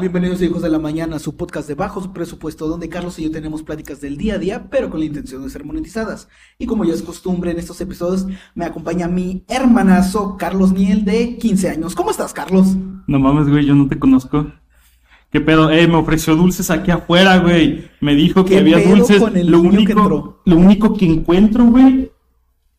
bienvenidos a Hijos de la Mañana, su podcast de bajo presupuesto, donde Carlos y yo tenemos pláticas del día a día, pero con la intención de ser monetizadas. Y como ya es costumbre en estos episodios, me acompaña mi hermanazo Carlos Niel de 15 años. ¿Cómo estás, Carlos? No mames, güey, yo no te conozco. ¿Qué pedo? Eh, me ofreció dulces aquí afuera, güey. Me dijo que ¿Qué había dulces. con el lo único, que lo único que encuentro, güey.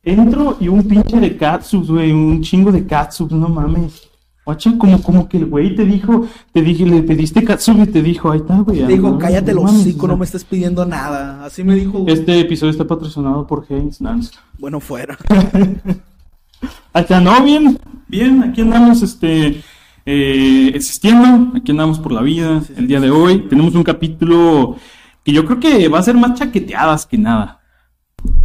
Entro y un pinche de catsup, güey. Un chingo de catsup, no mames. Guacha, como, como que el güey te dijo, te dije, le pediste catsup y te dijo, ahí está, güey. Te digo, no, cállate los hocico, no me estés pidiendo nada. Así me dijo. Este episodio está patrocinado por Heinz Nance. Bueno, fuera. Acá no, bien, bien, aquí andamos, este, eh, existiendo, aquí andamos por la vida, el día de hoy. Tenemos un capítulo que yo creo que va a ser más chaqueteadas que nada.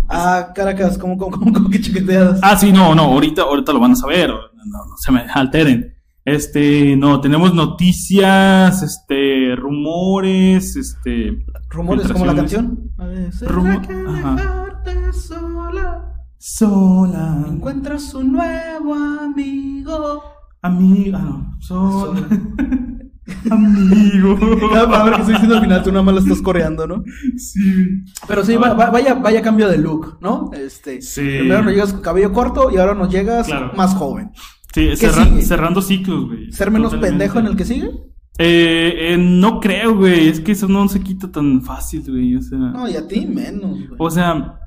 Ah, Caracas, ¿cómo, cómo, cómo, cómo que chiqueteadas? Ah, sí, no, no, ahorita, ahorita lo van a saber, no, no se me alteren. Este, no, tenemos noticias, este, rumores, este, Rumores como la canción. A veces Rumo- dejarte sola. Sola, Encuentras un nuevo amigo. amiga, no, sola, amigo. Cada palabra que estoy diciendo al final tú nada más la estás coreando, ¿no? Sí. Pero sí, va- va- vaya, vaya cambio de look, ¿no? Este, Sí. Primero nos llegas con cabello corto y ahora nos llegas Claro. más joven. Sí, cerrando ciclos, güey. ¿Ser menos Totalmente. pendejo en el que sigue? Eh, eh, no creo, güey. Es que eso no se quita tan fácil, güey. O sea, No, y a ti menos, güey. o sea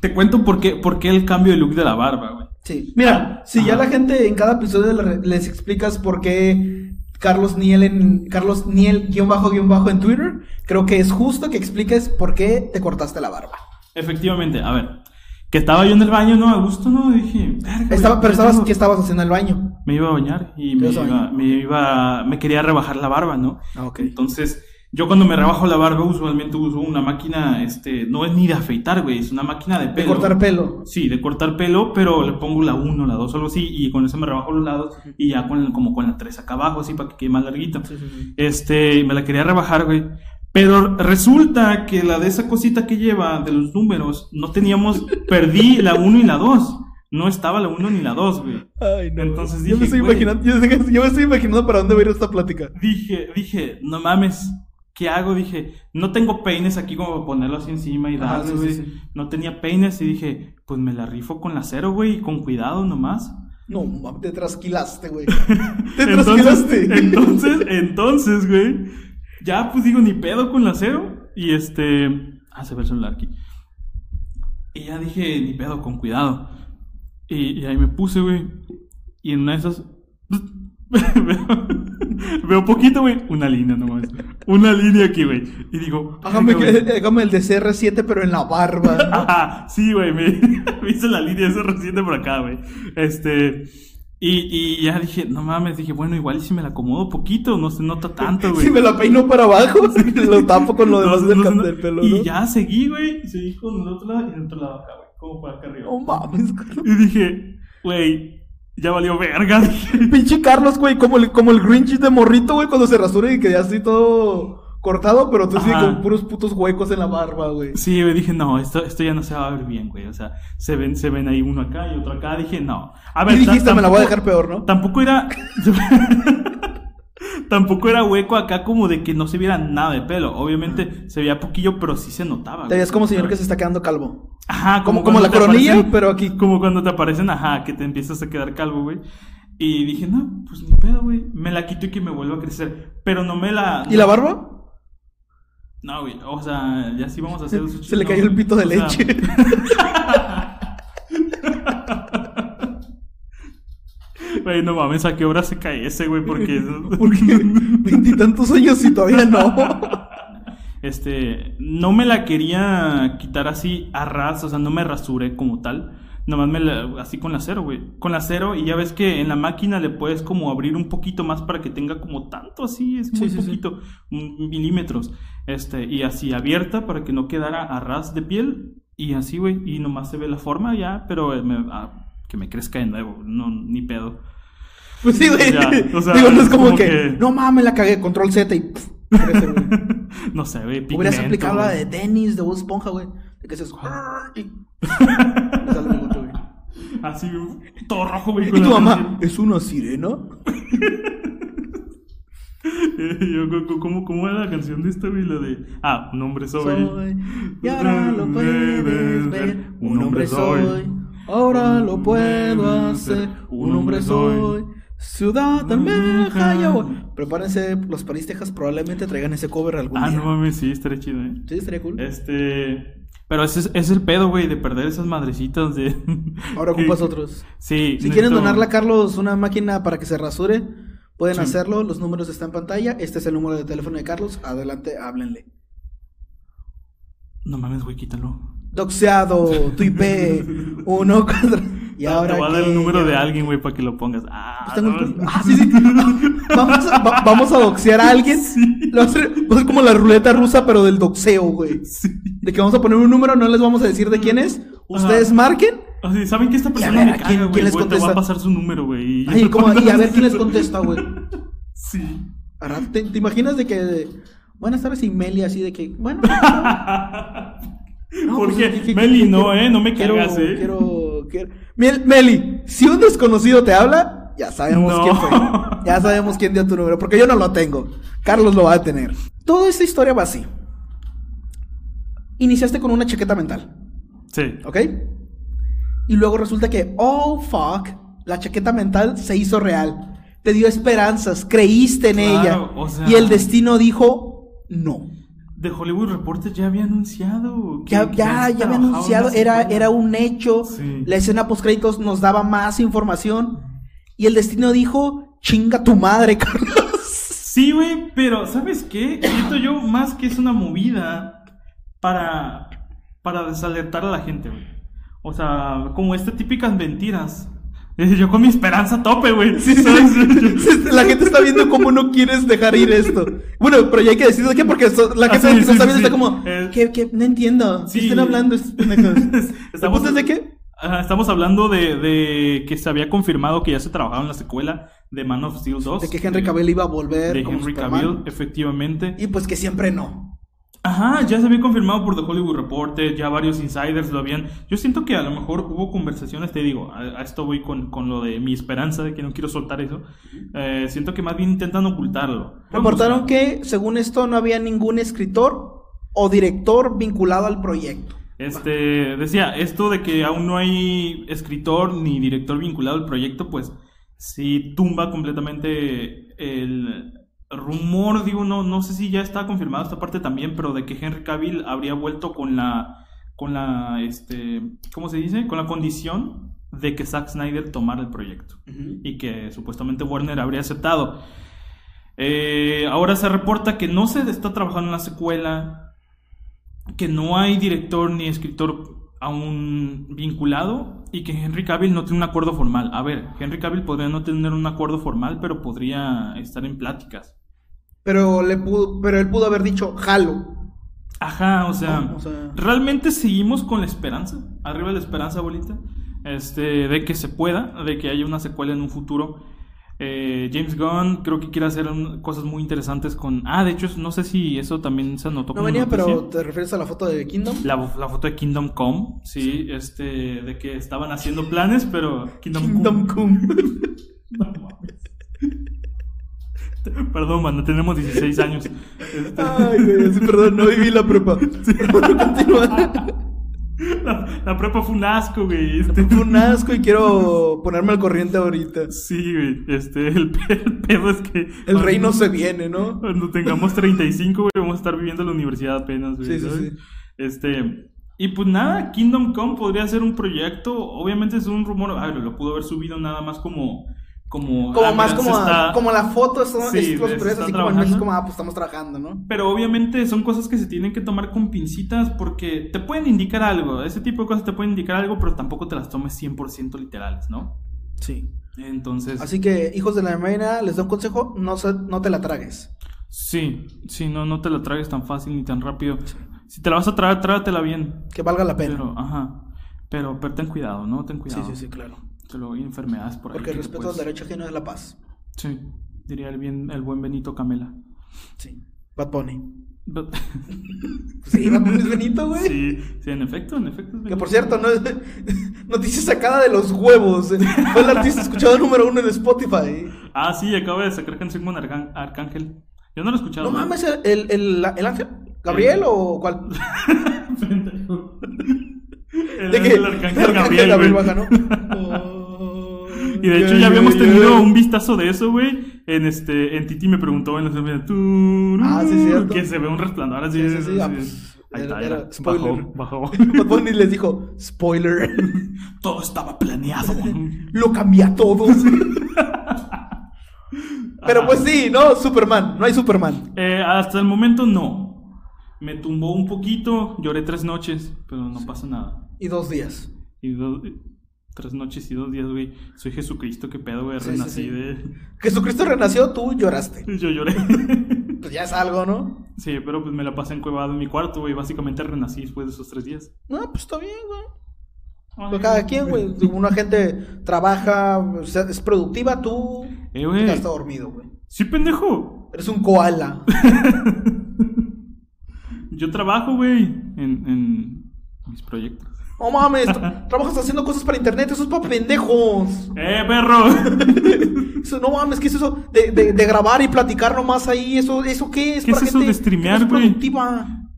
te cuento por qué, por qué el cambio de look de la barba, güey. Sí. Mira, si ya la gente en cada episodio le- les explicas por qué Carlos Niel en Carlos Niel guion bajo guion bajo en Twitter, creo que es justo que expliques por qué te cortaste la barba. Efectivamente, a ver. Que estaba yo en el baño, ¿no? A gusto, ¿no? Dije, "Verga, güey, Estaba, pero estabas, tengo-". ¿qué estabas haciendo en el baño? Me iba a bañar y ¿Te me iba, me iba, me quería rebajar la barba, ¿no? Ah, ok. Entonces, yo cuando me rebajo la barba, usualmente uso una máquina, este, no es ni de afeitar, güey, es una máquina de De pelo. cortar pelo. Sí, de cortar pelo, pero le pongo la 1, la 2, algo así, y con eso me rebajo los lados, y ya con el- como con la 3 acá abajo, así para que quede más larguito. Sí, sí, sí. Este, me la quería rebajar, güey. Pero resulta que la de esa cosita que lleva de los números, no teníamos, perdí la 1 y la 2. No estaba la 1 ni la 2, güey. Ay, no. Entonces yo me dije, estoy imaginando, yo, yo me estoy imaginando para dónde va a ir esta plática. Dije, dije, no mames, ¿qué hago? Dije, no tengo peines aquí como para ponerlo así encima y Ajá, darle, güey. sí, sí. No tenía peines y dije, pues me la rifo con la cero, güey, y con cuidado nomás. No, te trasquilaste, güey. Te Entonces, trasquilaste. entonces, entonces, güey, ya pues digo, ni pedo con la cero. Y este, ah, se ve el celular aquí. Y ya dije, ni pedo, con cuidado. Y, y ahí me puse, güey. Y en una de esas, veo, veo poquito, güey, una línea nomás. Una línea aquí, güey. Y digo, Hágame, que- hágame el de CR7, pero en la barba. ¿no? Ajá, sí, güey, me, me hice la línea esa reciente por acá, güey. Este, y, y ya dije, no mames, dije, bueno, igual y si me la acomodo poquito, no se nota tanto, güey. Si me la peino para abajo, lo tapo con lo demás no, del, no, cap- no. del pelo, Y ya seguí, güey, y seguí con el otro lado y el otro lado acá, güey, como para acá arriba. No mames, Carlos. Y dije, güey, ya valió verga. Pinche Carlos, güey, como el, como el Grinch de morrito, güey, cuando se rasura y queda así todo cortado, pero tú sí con puros putos huecos en la barba, güey. Sí, güey, dije, no, esto, esto ya no se va a ver bien, güey. O sea, se ven, se ven ahí uno acá y otro acá. Dije, no. A ver, Y dijiste, ta- me la voy a tampoco- dejar peor, ¿no? Tampoco era. tampoco era hueco acá como de que no se viera nada de pelo. Obviamente se veía poquillo, pero sí se notaba. Te ves como señor que se está quedando calvo. Ajá, Como, como, como la coronilla, aparecen- pero aquí. Como cuando te aparecen, ajá, que te empiezas a quedar calvo, güey. Y dije, no, pues ni pedo, güey. Me la quito y que me vuelva a crecer. Pero no me la. ¿Y la barba? No, güey. O sea, ya sí vamos a hacer. Se le cayó el pito de leche. Güey, no mames, ¿a qué hora se cae ese, güey? Porque. Porque veintitantos años y todavía no. Este, no me la quería quitar así a ras, o sea, no me rasuré como tal. Nomás me la, así con la cero, güey. Con la cero, y ya ves que en la máquina le puedes como abrir un poquito más para que tenga como tanto así, es muy Sí, sí, sí. poquito, milímetros. Este, y así abierta para que no quedara a ras de piel. Y así, güey, y nomás se ve la forma ya, pero eh, me- ah, que me crezca de nuevo, no, ni pedo. Pues sí, güey. Ya, o sea, Digo, no es como, como que, que- no mames, la cagué, control Z y pff, crece, no sé, güey, Hubieras aplicado la de tenis, de Bob Esponja, güey. De que haces. y- Me sale el bigote, güey. Así, todo rojo, güey. Y tu mamá. ¿es una sirena? ¿cómo, ¿Cómo era la canción de esta, güey? La de. Ah, un hombre soy. Soy, y ahora lo puedes ver. Un hombre soy, ahora lo puedo hacer. Un hombre soy. Ciudad Almeja, ya voy. Prepárense, los París, Texas probablemente traigan ese cover algún Ah, día. no mames, sí, estaría chido, ¿eh? Sí, estaría cool. Este. Pero ese es, es el pedo, güey, de perder esas madrecitas de. Ahora ocupas otros. Sí. Si quieren donarle a Carlos una máquina para que se rasure, pueden Sí. hacerlo. Los números están en pantalla. Este es el número de teléfono de Carlos. Adelante, háblenle. No mames, güey, quítalo. Doxeado, tu IP, uno, cuatro. Y ahora. Te voy a dar qué? el número de alguien, güey, para que lo pongas. Ah, Pues tengo no. el- Ah, sí, sí. Vamos a, va- vamos a doxear a alguien. Lo va a hacer, va a ser como la ruleta rusa, pero del doxeo, güey. Sí. De que vamos a poner un número, no les vamos a decir de quién es. Ustedes Ajá. marquen. Así, ¿saben que esta persona me ¿a quién- caga, güey? les Güey, Te voy contesta? a pasar su número, güey. ¿cómo? y a ver quién les contesta, güey. Sí. Ahora, ¿Te, te imaginas de que. Buenas tardes, y Meli, así de que. Bueno. no, Porque, pues, que- que- Meli, no, eh, no me quiero, cagas, eh. Quiero, Mel- Meli, si un desconocido te habla, ya sabemos No. quién fue. Ya sabemos quién dio tu número, porque yo no lo tengo. Carlos lo va a tener. Toda esta historia va así. Iniciaste con una chaqueta mental, Sí. ¿ok? Y luego resulta que, oh fuck, la chaqueta mental se hizo real. Te dio esperanzas, creíste en Claro, ella. o sea- Y el destino dijo, no. The Hollywood Reporter ya había anunciado. que- Ya, ya, ya había anunciado, era, era un hecho. Sí. La escena post créditos nos daba más información. Y el destino dijo, chinga tu madre, Carlos. Sí, güey, pero ¿sabes qué? Siento yo más que es una movida para, para desalertar a la gente, güey. O sea, como estas típicas mentiras. Yo con mi esperanza a tope, güey. ¿sabes? la gente está viendo cómo no quieres dejar ir esto. Bueno, pero ya hay que decir de qué, porque so- la Ah, gente sí, que sí, está sí, viendo sí. está como, Eh, ¿qué, qué? No entiendo. ¿Qué sí. están hablando estos pendejos? Estamos- ¿Estamos de qué? Ajá, estamos hablando de, de que se había confirmado que ya se trabajaba en la secuela de Man of Steel 2. De que Henry Cavill iba a volver De como Henry Superman. Cavill, efectivamente. Y pues que siempre no. Ajá, ya se había confirmado por The Hollywood Reporter, ya varios insiders lo habían. Yo siento que a lo mejor hubo conversaciones, te digo, a, a esto voy con, con lo de mi esperanza de que no quiero soltar eso. Eh, siento que más bien intentan ocultarlo. Reportaron que, según esto, no había ningún escritor o director vinculado al proyecto. Este, decía, esto de que aún no hay escritor ni director vinculado al proyecto, pues sí tumba completamente el rumor, digo, no, no sé si ya está confirmado esta parte también, pero de que Henry Cavill habría vuelto con la, con la, este, ¿cómo se dice? Con la condición de que Zack Snyder tomara el proyecto y que supuestamente Warner habría aceptado. Eh, ahora se reporta que no se está trabajando en la secuela, que no hay director ni escritor aún vinculado y que Henry Cavill no tiene un acuerdo formal. A ver, Henry Cavill podría no tener un acuerdo formal, pero podría estar en pláticas. Pero, le pudo, pero él pudo haber dicho, jalo. Ajá, o sea, No, o sea- realmente seguimos con la esperanza, arriba la esperanza, abuelita, este, de que se pueda, de que haya una secuela en un futuro. Eh, James Gunn creo que quiere hacer un- cosas muy interesantes con... Ah, de hecho, no sé si eso también se anotó No como venía, noticia. pero ¿te refieres a la foto de Kingdom? La, la foto de Kingdom Come, sí, este, de que estaban haciendo planes, pero Kingdom, Kingdom Come. Come. No mames. Perdón, mano, tenemos 16 años. Este, Ay, güey, sí, perdón, no viví la prepa. Continúa. la, la prepa fue un asco, güey. Este, Fue un asco y quiero ponerme al corriente ahorita. Sí, güey. Este, el, el pedo es que. El rey no se viene, ¿no? Cuando tengamos 35, güey, vamos a estar viviendo en la universidad apenas, güey. Sí, sí, sí. Este. Y pues nada, Kingdom Come podría ser un proyecto. Obviamente es un rumor. A ver, lo pudo haber subido nada más como. Como, Como ah, más como, está- como la foto, son Sí, es los así como en trabajando. México, como, ah, pues estamos trabajando, ¿no? Pero obviamente son cosas que se tienen que tomar con pincitas porque te pueden indicar algo. Ese tipo de cosas te pueden indicar algo, pero tampoco te las tomes 100% literales, ¿no? Sí. Entonces. Así que, hijos de la reina, les doy un consejo, no, se- no te la tragues. Sí, sí, no, no te la tragues tan fácil ni tan rápido. Si te la vas a tragar, trágatela bien. Que valga la pena. Pero, ajá. Pero, pero ten cuidado, ¿no? Ten sí, cuidado. sí, sí, claro. Que luego hay enfermedades por ahí. Porque el que respeto al puedes- derecho ajeno es la paz. Sí, diría el, bien, el buen Benito Camela. Sí. Bad Bunny. But- Sí, Bad Bunny es Benito, güey. sí, sí, en efecto, en efecto. es Que Benito. por cierto, no noticia sacada de los huevos. eh. Fue el artista escuchado número uno en Spotify. Ah, sí, acaba de sacar canción con Arcán- Arcángel. Yo no lo he escuchado. No güey. mames, el, el, el ángel. ¿Gabriel o cuál? El, ¿De qué? el Arcángel Gabriel, güey. baja, ¿no? Y de hecho ya habíamos tenido un vistazo de eso, güey. En este, en Titi me preguntó en la semana, Ah, sí, cierto. que se ve un resplandor así. Sí, sí, sí, ah, pues, Ahí era- está, era. spoiler. Bajó, bajó. Les dijo, spoiler, Todo estaba planeado. lo cambia a todos. Pero pues sí, no, Superman, no hay Superman. Eh, hasta el momento no. Me tumbó un poquito, lloré tres noches, pero no pasa nada. Y dos días. Y dos, tres noches y dos días, güey. Soy Jesucristo, qué pedo, güey. Sí, Renací sí. de. Jesucristo renació, tú lloraste. Yo lloré. Pues ya es algo, ¿no? sí, pero pues me la pasé encuevado en mi cuarto, güey. Básicamente renací después de esos tres días. No, pues está bien, güey. Pues cada quien, güey. Una gente trabaja, o sea, es productiva, tú Eh, güey. ya estás dormido, güey. Sí, pendejo. Eres un koala. Yo trabajo, güey, en, en mis proyectos. No mames, tra- trabajas haciendo cosas para internet, eso es para pendejos. ¡Eh, perro! Eso, no mames, ¿qué es eso de, de, de grabar y platicar nomás ahí? ¿Eso, eso qué es? ¿Qué es para eso gente de streamear, no es güey?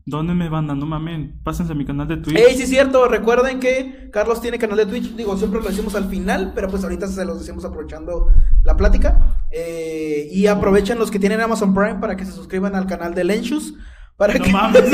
¿Dónde me van dando, mamen? Pásense a mi canal de Twitch. Ey, sí es cierto, recuerden que Carlos tiene canal de Twitch, digo, siempre lo decimos al final, pero pues ahorita se los decimos aprovechando la plática. Eh, y aprovechen los que tienen Amazon Prime para que se suscriban al canal de Lenchus. Para No que... mames.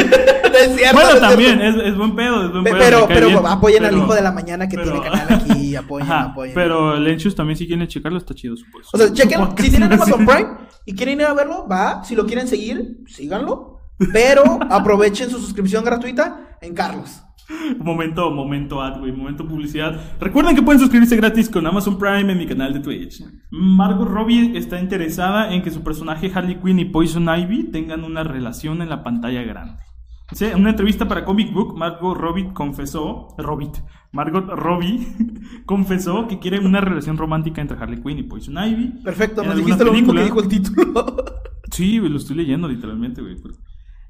Es cierto, bueno, es también, es, es buen pedo, es buen Pe- pedo. pero- bien, apoyen al hijo de la mañana que tiene canal aquí, apoyen, Ajá, apoyen. Pero el Enchus también, si quieren checarlo, está chido su pues. O sea, chequen, si tienen Amazon Prime y quieren ir a verlo, va. Si lo quieren seguir, síganlo. Pero aprovechen su suscripción gratuita en Carlos. Momento, momento ad, güey, momento publicidad. Recuerden que pueden suscribirse gratis con Amazon Prime en mi canal de Twitch. Margot Robbie está interesada en que su personaje Harley Quinn y Poison Ivy tengan una relación en la pantalla grande. Sí, en una entrevista para Comic Book, Margot Robbie confesó, Robbie, Margot Robbie confesó que quiere una relación romántica entre Harley Quinn y Poison Ivy. Perfecto, alguna dijiste lo mismo que dijo película. el título. Sí, güey, lo estoy leyendo literalmente, güey.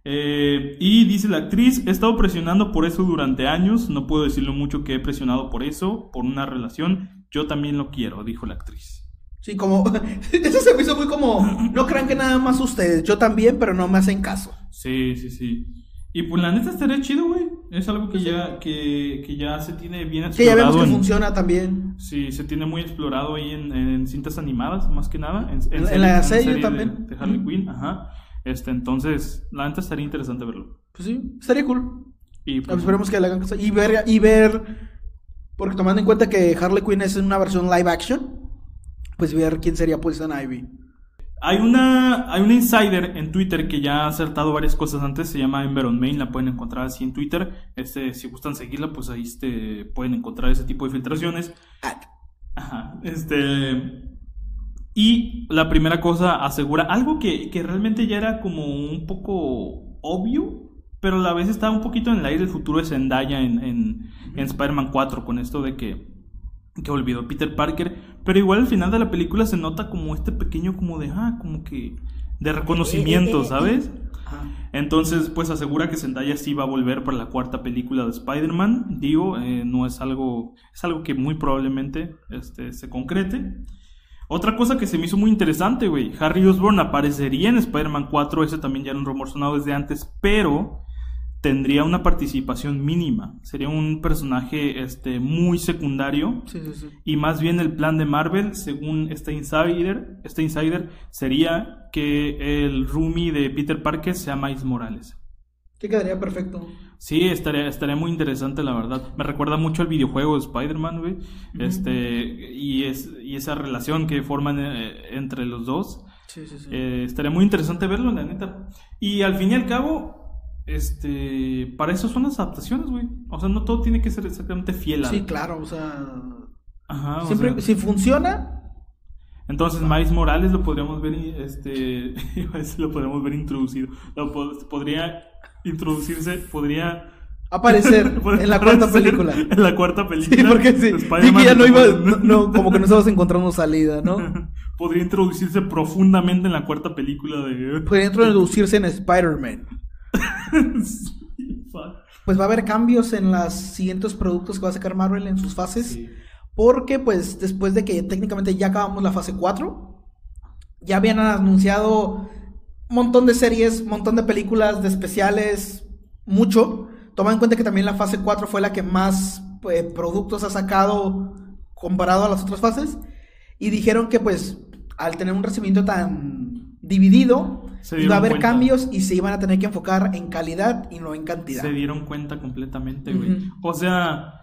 Eh, y dice la actriz, he estado presionando por eso durante años, no puedo decirlo mucho que he presionado por eso, por una relación, yo también lo quiero, dijo la actriz. Sí, como. Eso se me hizo muy como. No crean que nada más ustedes. Yo también, pero no me hacen caso. Sí, sí, sí. Y pues la neta estaría chido, güey. Es algo que ya, que, que ya se tiene bien Que ya explorado. vemos que en- funciona también. Sí, se tiene muy explorado ahí en, en cintas animadas, más que nada. En, En serie- la en serie también. De, Harley. Quinn, ajá. Este, entonces, la neta estaría interesante verlo. Pues sí, estaría cool. Y pues, Esperemos que le hagan cosa. Y ver, y ver. Porque tomando en cuenta que Harley Quinn es una versión live action. Pues ver quién sería Poison Ivy. Hay una, hay una insider en Twitter que ya ha acertado varias cosas antes, se llama Ember on Main, la pueden encontrar así en Twitter. Este, si gustan seguirla, pues ahí este, pueden encontrar ese tipo de filtraciones. Ah, Ajá, este. Y la primera cosa asegura algo que, que realmente ya era como un poco obvio, pero a la vez estaba un poquito en el aire el futuro de Zendaya en, en, en Spider-Man 4, con esto de que, que olvidó Peter Parker. Pero igual al final de la película se nota como este pequeño, como de, ah, como que. de reconocimiento, ¿sabes? Ajá. Entonces, pues asegura que Zendaya sí va a volver para la cuarta película de Spider-Man. Digo, eh, no es algo, es algo que muy probablemente este, se concrete. Otra cosa que se me hizo muy interesante, güey. Harry Osborn aparecería en Spider-Man 4. Ese también ya era un rumor sonado desde antes, pero tendría una participación mínima. Sería un personaje este, muy secundario. Sí, sí, sí. Y más bien el plan de Marvel, según este insider, este insider sería que el roomie de Peter Parker sea Miles Morales. Que quedaría perfecto. Sí, estaría, estaría muy interesante, la verdad. Me recuerda mucho al videojuego de Spider-Man, güey. Este, y, es, y esa relación que forman eh, entre los dos. Sí, sí, sí. Eh, estaría muy interesante verlo, la neta. Y al fin y al cabo, este, para eso son las adaptaciones, güey. O sea, no todo tiene que ser exactamente fiel a. sí, claro, o sea. Ajá, o Siempre, sea- si funciona, Entonces, Miles Morales lo podríamos ver, este, lo podríamos ver introducido. Lo po- podría introducirse, podría aparecer en la cuarta película. En la cuarta película. Sí, porque sí. de Sí, Spider-Man que ya no iba. No, como que no estabas encontrando salida, ¿no? podría introducirse profundamente en la cuarta película de. Podría introducirse en Spider-Man. Sí. Pues va a haber cambios en los siguientes productos que va a sacar Marvel en sus fases. Sí. Porque, pues, después de que técnicamente ya acabamos la fase 4, ya habían anunciado un montón de series, montón de películas, de especiales, mucho. Toma en cuenta que también la fase 4 fue la que más eh, productos ha sacado comparado a las otras fases. Y dijeron que pues al tener un recibimiento tan dividido, Se iba a haber cuenta. cambios y se iban a tener que enfocar en calidad y no en cantidad. Se dieron cuenta completamente, güey. O sea,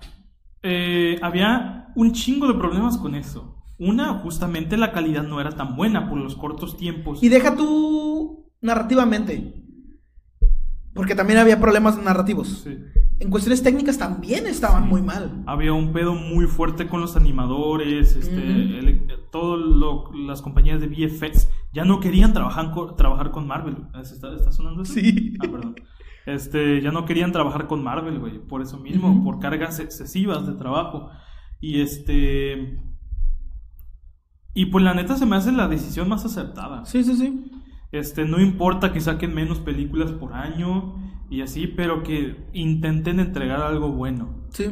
eh, había un chingo de problemas con eso. Una, justamente la calidad no era tan buena por los cortos tiempos. Y deja tú narrativamente. Porque también había problemas narrativos. Sí. En cuestiones técnicas también estaban muy mal. Había un pedo muy fuerte con los animadores, este, todo lo- las compañías de VFX ya no querían trabajar con, trabajar con Marvel. ¿Se ¿Está, está sonando eso? Sí. Ah, perdón. Este, ya no querían trabajar con Marvel, güey, por eso mismo, por cargas excesivas de trabajo. Y este y pues la neta se me hace la decisión más acertada. Sí, sí, sí. Este, no importa que saquen menos películas por año y así, pero que intenten entregar algo bueno. Sí.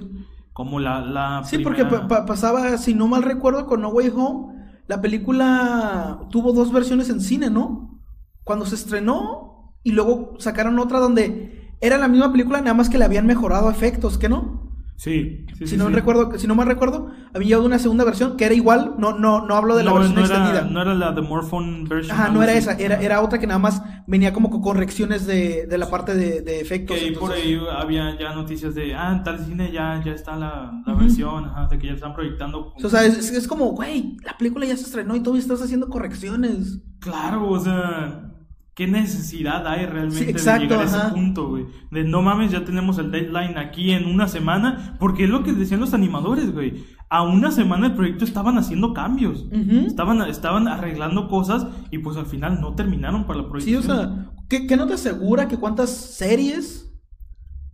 Como la, la Sí, porque primera- pa- pa- pasaba, si no mal recuerdo, con No Way Home, la película tuvo dos versiones en cine, ¿no? Cuando se estrenó y luego sacaron otra donde era la misma película, nada más que le habían mejorado efectos, ¿qué no? Sí, sí, si sí, no sí. recuerdo, si no mal recuerdo, había llegado una segunda versión que era igual, no, no, no hablo de la no, versión no era, extendida. no era la de Morphone version. Ajá, no era esa, era, era otra que nada más venía como con correcciones de, de la parte de, de efectos. Que ahí por entonces- ahí había ya noticias de, ah, en tal cine ya, ya está la, la versión, ajá, de que ya están proyectando. O sea, es, es como, güey, la película ya se estrenó y todavía estás haciendo correcciones. Claro, o sea, ¿qué necesidad hay realmente Sí, exacto, de llegar a ajá. ese punto, güey? De no mames, ya tenemos el deadline aquí en una semana, porque es lo que decían los animadores, güey. A una semana del proyecto estaban haciendo cambios. Ujú. Estaban, estaban arreglando cosas y pues al final no terminaron para la Sí, proyección. o sea, ¿qué, qué no te asegura que cuántas series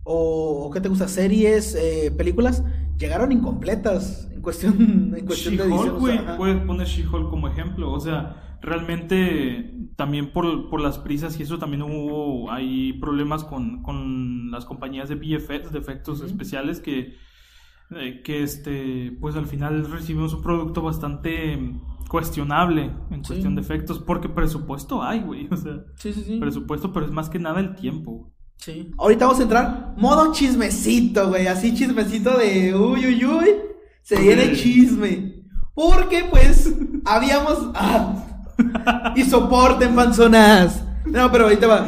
o, o qué te gusta, series, eh, películas, llegaron incompletas en cuestión, en cuestión de edición? She-Hulk, güey, puedes poner She-Hulk como ejemplo. O sea, realmente también por, por las prisas y eso también hubo hay problemas con, con las compañías de VFX, de efectos especiales, que, eh, que este, pues al final recibimos un producto bastante cuestionable en Sí. cuestión de efectos, porque presupuesto hay, güey. O sea, Sí, sí, sí. presupuesto, pero es más que nada el tiempo. Sí. Ahorita vamos a entrar modo chismecito, güey. Así chismecito de uy, uy, uy. Se viene chisme. Porque, pues, habíamos. Ah, y soporten, panzonas. No, pero ahorita va.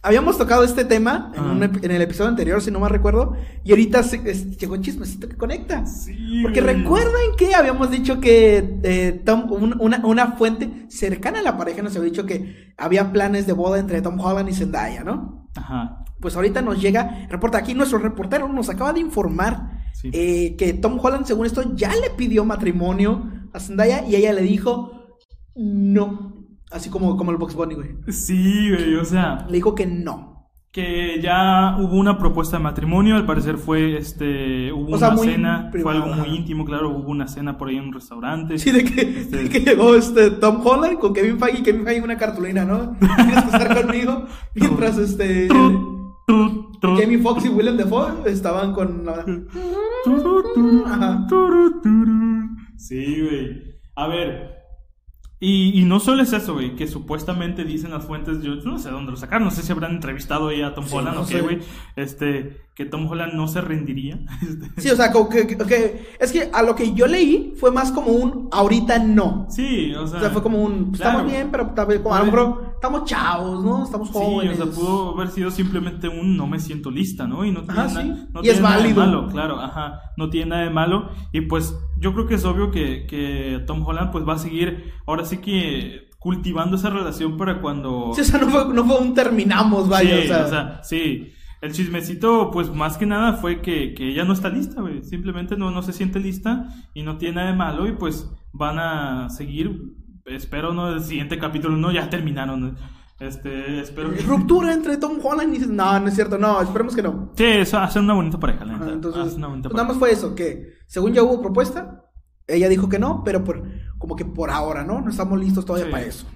Habíamos tocado este tema en, un en el episodio anterior, si no me recuerdo. Y ahorita se- es- llegó chismecito que conecta. Sí, Porque güey. recuerden que habíamos dicho que eh, Tom, un- una, una fuente cercana a la pareja nos había dicho que había planes de boda entre Tom Holland y Zendaya, ¿no? Ajá. Pues ahorita nos llega, reporta aquí, nuestro reportero nos acaba de informar Sí. eh, que Tom Holland, según esto, ya le pidió matrimonio a Zendaya y ella le dijo no. Así como, como el Box Bunny, güey. Sí, güey, o sea, Le dijo que no. que ya hubo una propuesta de matrimonio, al parecer fue este hubo O una cena, fue algo muy íntimo, claro, hubo una cena por ahí en un restaurante. Sí, de que, Este- de que llegó este Tom Holland con Kevin Feige y Kevin Feige una cartulina, ¿no? Tienes que estar conmigo. Mientras este. Jamie Foxx y Willem Dafoe estaban con. la- Ajá. Sí, güey. A ver. Y, y no solo es eso, güey, que supuestamente dicen las fuentes, yo no sé dónde lo sacaron, no sé si habrán entrevistado ahí a Tom Sí, Holland no o sé. qué, güey, este, que Tom Holland no se rendiría. Este, Sí, o sea, como que, que- que- es que a lo que yo leí fue más como un ahorita no. sí, o sea. O sea, fue como un. pues, claro. Estamos bien, pero tal vez como a lo mejor estamos chavos, ¿no? Estamos Sí, jóvenes. o sea, pudo haber sido simplemente un no me siento lista, ¿no? Y no tiene, Ajá, na- sí. no Y tiene es nada de válido. malo, claro, ajá, no tiene nada de malo. Y pues yo creo que es obvio que, que Tom Holland pues va a seguir, ahora sí que cultivando esa relación para cuando... Sí, o sea, no fue, no fue un terminamos, vaya. Sí, o sea, sí. El chismecito, pues más que nada fue que, que ella no está lista, güey. Simplemente no, no se siente lista y no tiene nada de malo y pues van a seguir, espero, ¿no? El siguiente capítulo, no, ya terminaron. Este, espero que... Ruptura entre Tom Holland y. No, no es cierto, no, esperemos que no. Sí, eso hace una bonita pareja, la neta. entonces, una bonita pues nada pareja. más fue eso, que según ya hubo propuesta, ella dijo que no, pero por, como que por ahora, ¿no? No estamos listos todavía Sí. para eso.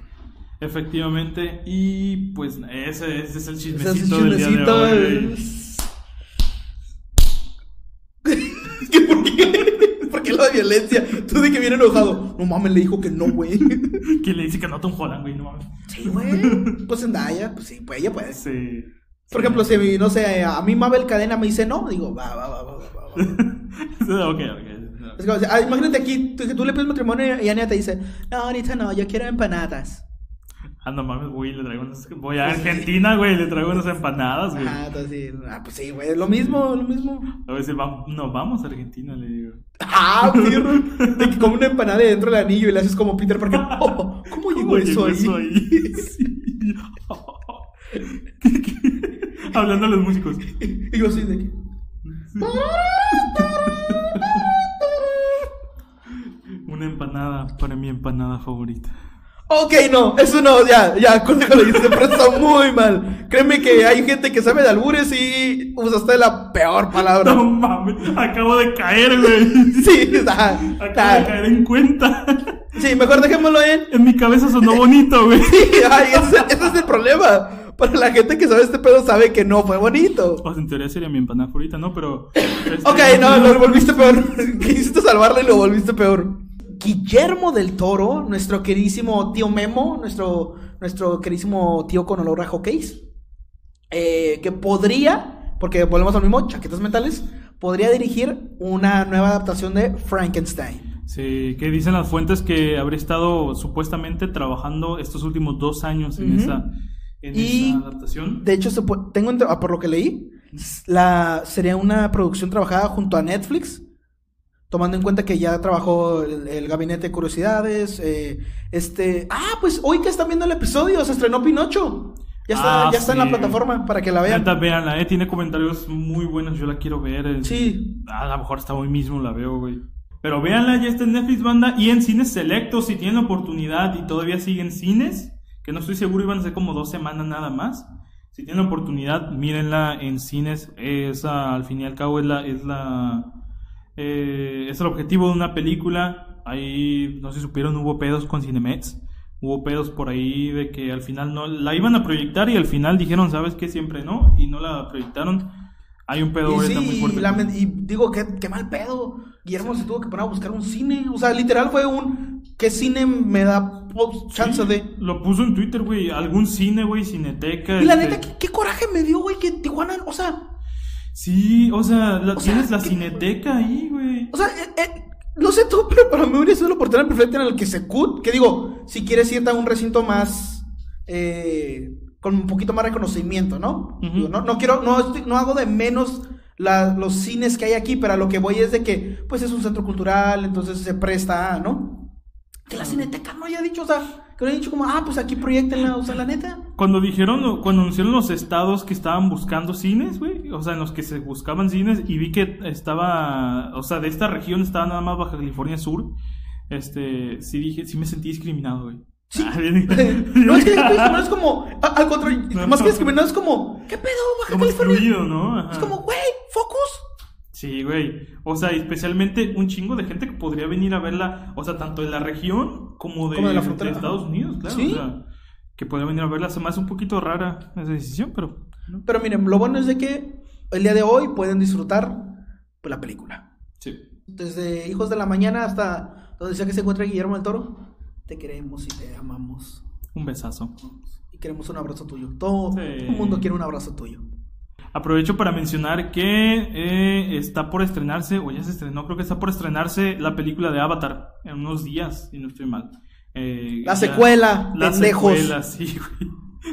Efectivamente, y pues ese, ese es el Ese chismecito, es el del día de chismecito, hoy. el- ¿Qué, ¿Por qué? ¿Por qué lo violencia. Tú de que viene enojado. No mames, le dijo que no, güey. ¿Quién le dice que no a Tom Holland, güey? No mames. Sí, güey. Pues Zendaya, pues sí, pues ella puede. Sí. Por ejemplo, si, no sé, a mí Mabel Cadena me dice no, digo, va, va, va, va, va. va. ok, ok. Es como, ah, imagínate aquí, tú le pides matrimonio y Ania te dice, no, ahorita no, yo quiero empanadas. Ah, no mames, güey, le traigo unas... Voy a Argentina, güey, le traigo unas empanadas, güey. Ah, entonces sí. Ah, pues sí, güey, lo mismo, lo mismo. A si vamos... No, vamos a Argentina, le digo. Ah, perro. De que come una empanada dentro del anillo y le haces como Peter Parker. Oh, ¿Cómo llegó eso ahí? Sí. ¿Qué- qué? Hablando a los músicos. Y yo así de que. Una empanada para mi empanada favorita. Ok, no, eso no, ya, ya, con lo hice, pero está muy mal. Créeme que hay gente que sabe de albures y usaste la peor palabra. No mames, acabo de caer, güey. Sí, está, Acabo de caer en cuenta. Sí, mejor dejémoslo en. En mi cabeza sonó bonito, güey. Sí, ay, ese, ese es el problema. Para la gente que sabe este pedo sabe que no fue bonito. Sea, en teoría sería mi empanada favorita, ¿no? Pero. este, Ok, no, lo volviste peor. Quisiste salvarlo y lo volviste peor. Guillermo del Toro, nuestro queridísimo tío Memo, nuestro, nuestro queridísimo tío con olor a hockeys, eh, que podría, porque volvemos al mismo, chaquetas mentales, podría dirigir una nueva adaptación de Frankenstein. Sí, que dicen las fuentes que habría estado supuestamente trabajando estos últimos dos años en esa, en Y- esa adaptación. De hecho, tengo ah, por lo que leí, la, sería una producción trabajada junto a Netflix, tomando en cuenta que ya trabajó el, el Gabinete de Curiosidades, eh, este... Ah, pues hoy que están viendo el episodio, se estrenó Pinocho. Ya está, Ah, ya está en la plataforma para que la vean. Neta, véanla, eh, tiene comentarios muy buenos, yo la quiero ver. eh. Sí. A lo mejor hasta hoy mismo la veo, güey. Pero véanla, ya está en Netflix Banda y en cines selectos, si tienen oportunidad y todavía siguen cines, que no estoy seguro, iban a ser como dos semanas nada más. Si tienen oportunidad, mírenla en cines. Esa, al fin y al cabo, es la, es la, eh, es el objetivo de una película. Ahí, no sé si supieron, hubo pedos con Cinemex. Hubo pedos por ahí de que al final no la iban a proyectar y al final dijeron, ¿sabes qué? Siempre no, y no la proyectaron. Hay un pedo Y sí, muy fuerte. y digo, qué, qué mal pedo. Guillermo se tuvo que poner a buscar un cine. O sea, literal fue un... ¿Qué cine me da chance Sí, de...? Lo puso en Twitter, güey. Algún cine, güey, cineteca. Y la este- neta, ¿qué, qué coraje me dio, güey, que Tijuana... O sea... Sí, o sea, la- O sea, tienes la ¿qué- cineteca ahí, güey. O sea, eh, eh, no sé tú, pero para mí hubiera sido la oportunidad perfecta en el que se cut, que digo, si quieres irte a un recinto más, eh, con un poquito más reconocimiento, ¿no? No, no quiero, no, estoy- no hago de menos la- los cines que hay aquí, pero a lo que voy es de que, pues es un centro cultural, entonces se presta, ¿no? Que la cineteca no haya dicho, o sea, que haya dicho como, ah, pues aquí proyectenla, o sea, la neta. Cuando dijeron, cuando anunciaron los estados que estaban buscando cines, güey, o sea, en los que se buscaban cines, y vi que estaba, o sea, de esta región estaba nada más Baja California Sur, este, sí dije, sí me sentí discriminado, güey. Sí. Ah, no es que no es como, al contrario, No, más que discriminado es como, ¿qué pedo, Baja California? excluido, ¿no? Ajá. Es como, güey, focus. Sí, güey. O sea, especialmente un chingo de gente que podría venir a verla, o sea, tanto de la región como de, Como de la frontera. de Estados Unidos, claro. Sí. O sea, que podría venir a verla. Se me hace un poquito rara esa decisión, pero... ¿no? Pero miren, lo bueno es de que el día de hoy pueden disfrutar la película. Sí. Desde Hijos de la Mañana hasta donde sea que se encuentre Guillermo del Toro, te queremos y te amamos. Un besazo. Y queremos un abrazo tuyo. Todo, Sí. todo el mundo quiere un abrazo tuyo. Aprovecho para mencionar que eh, está por estrenarse, o ya se estrenó, creo que está por estrenarse la película de Avatar en unos días, si no estoy mal. Eh, La ya- secuela, La pendejos. secuela, sí, güey.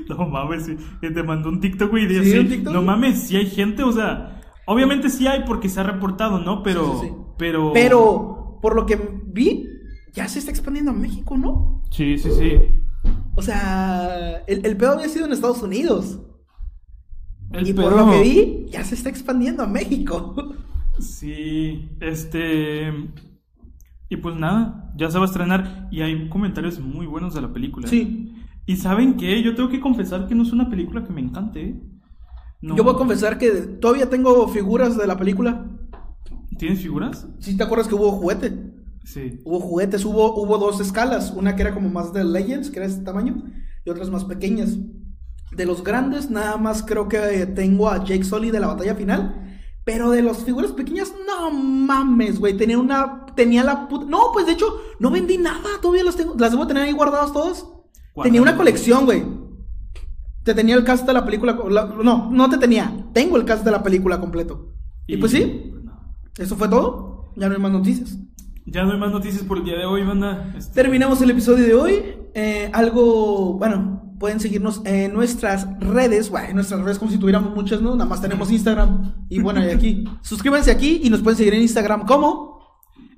No mames, sí. te mandó un TikTok, güey, de ¿Sí, así, un TikTok? No mames, si hay gente, o sea, obviamente sí hay porque se ha reportado, ¿no? Pero, Sí, sí, sí. pero... Pero, por lo que vi, ya se está expandiendo a México, ¿no? Sí, sí, sí. O sea, el, el pedo había sido en Estados Unidos. El y por lo que vi, ya se está expandiendo a México. Sí, este... Y pues nada, ya se va a estrenar y hay comentarios muy buenos de la película. Sí. Y ¿saben qué? Yo tengo que confesar que no es una película que me encante. ¿eh? No. Yo voy a confesar que todavía tengo figuras de la película. ¿Tienes figuras? Si te acuerdas que hubo juguete. Sí. Hubo juguetes, hubo, hubo dos escalas. Una que era como más de Legends, que era de este tamaño, y otras más pequeñas. De los grandes, nada más creo que tengo a Jake Sully de la batalla final. Pero de las figuras pequeñas, no No mames, güey. Tenía una. Tenía la puta. No, pues de hecho, no vendí nada. Todavía las tengo. Las debo tener ahí guardadas todas. Tenía una colección, güey. Te tenía el cast de la película. no, no te tenía. Tengo el cast de la película completo. Y, pues sí. Eso fue todo. Ya no hay más noticias. Ya no hay más noticias por el día de hoy, banda. Este, Terminamos el episodio de hoy. Eh, algo, bueno, pueden seguirnos en nuestras redes, bueno, en nuestras redes como si tuviéramos muchas, ¿no? Nada más tenemos Instagram. Y bueno, y aquí. Suscríbanse aquí y nos pueden seguir en Instagram como.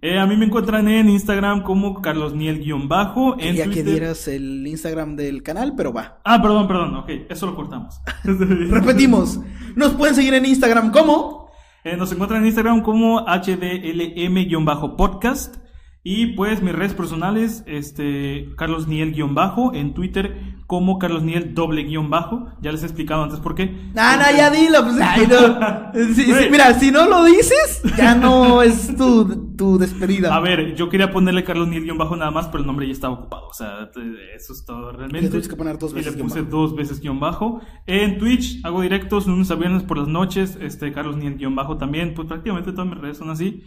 Eh, a mí me encuentran en Instagram como carlosniel-bajo. Ya que dieras el Instagram del canal, pero va. Ah, perdón, perdón, ok, eso lo cortamos. Repetimos, nos pueden seguir en Instagram como... Eh, nos encuentran en Instagram como HDLM-podcast. Y pues mis redes personales, este, Carlos Niel-bajo, en Twitter como Carlos Niel doble guion bajo. Ya les he explicado antes por qué. Ah, no, ya dilo, pues, ay, no. mira, si no lo dices, ya no es tu, tu despedida. A ver, yo quería ponerle Carlos Niel guion bajo nada más, pero el nombre ya estaba ocupado. O sea, eso es todo realmente. Le que poner dos veces. Y le puse dos veces guion bajo. En Twitch hago directos lunes a viernes por las noches, este, Carlos Niel guion bajo también. Pues prácticamente todas mis redes son así.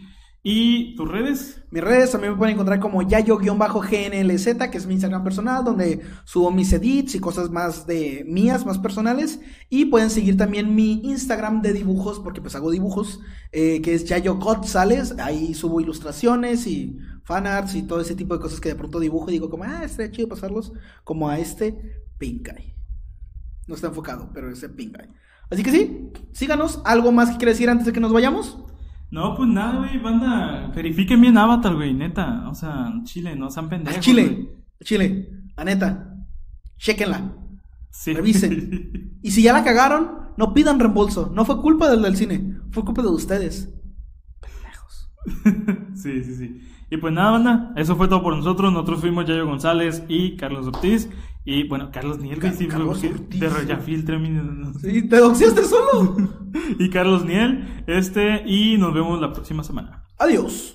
¿Y tus redes? Mis redes también me pueden encontrar como yayo-gnlz, que es mi Instagram personal, donde subo mis edits y cosas más de mías, más personales. Y pueden seguir también mi Instagram de dibujos, porque pues hago dibujos, eh, que es Yayo González. Ahí subo ilustraciones y fanarts y todo ese tipo de cosas que de pronto dibujo y digo como, ah, estaría chido pasarlos, como a este Pink Eye. No está enfocado, pero ese Pink Eye. Así que sí, síganos. ¿Algo más que quiere decir antes de que nos vayamos? No, pues nada, güey, banda. Verifiquen bien Avatar, güey, neta. O sea, Chile, no sean pendejos. Chile, Chile, la neta. Chequenla. Sí. Revisen. y si ya la cagaron, no pidan reembolso. No fue culpa del, del cine, fue culpa de ustedes. Pendejos. sí, sí, sí. Y pues nada, banda, eso fue todo por nosotros. Nosotros fuimos Yayo González y Carlos Ortiz. Y bueno, Carlos Niel, sí, Carlos. De ya filtre Sí, te doxiaste solo. y Carlos Niel, este, y nos vemos la próxima semana. Adiós.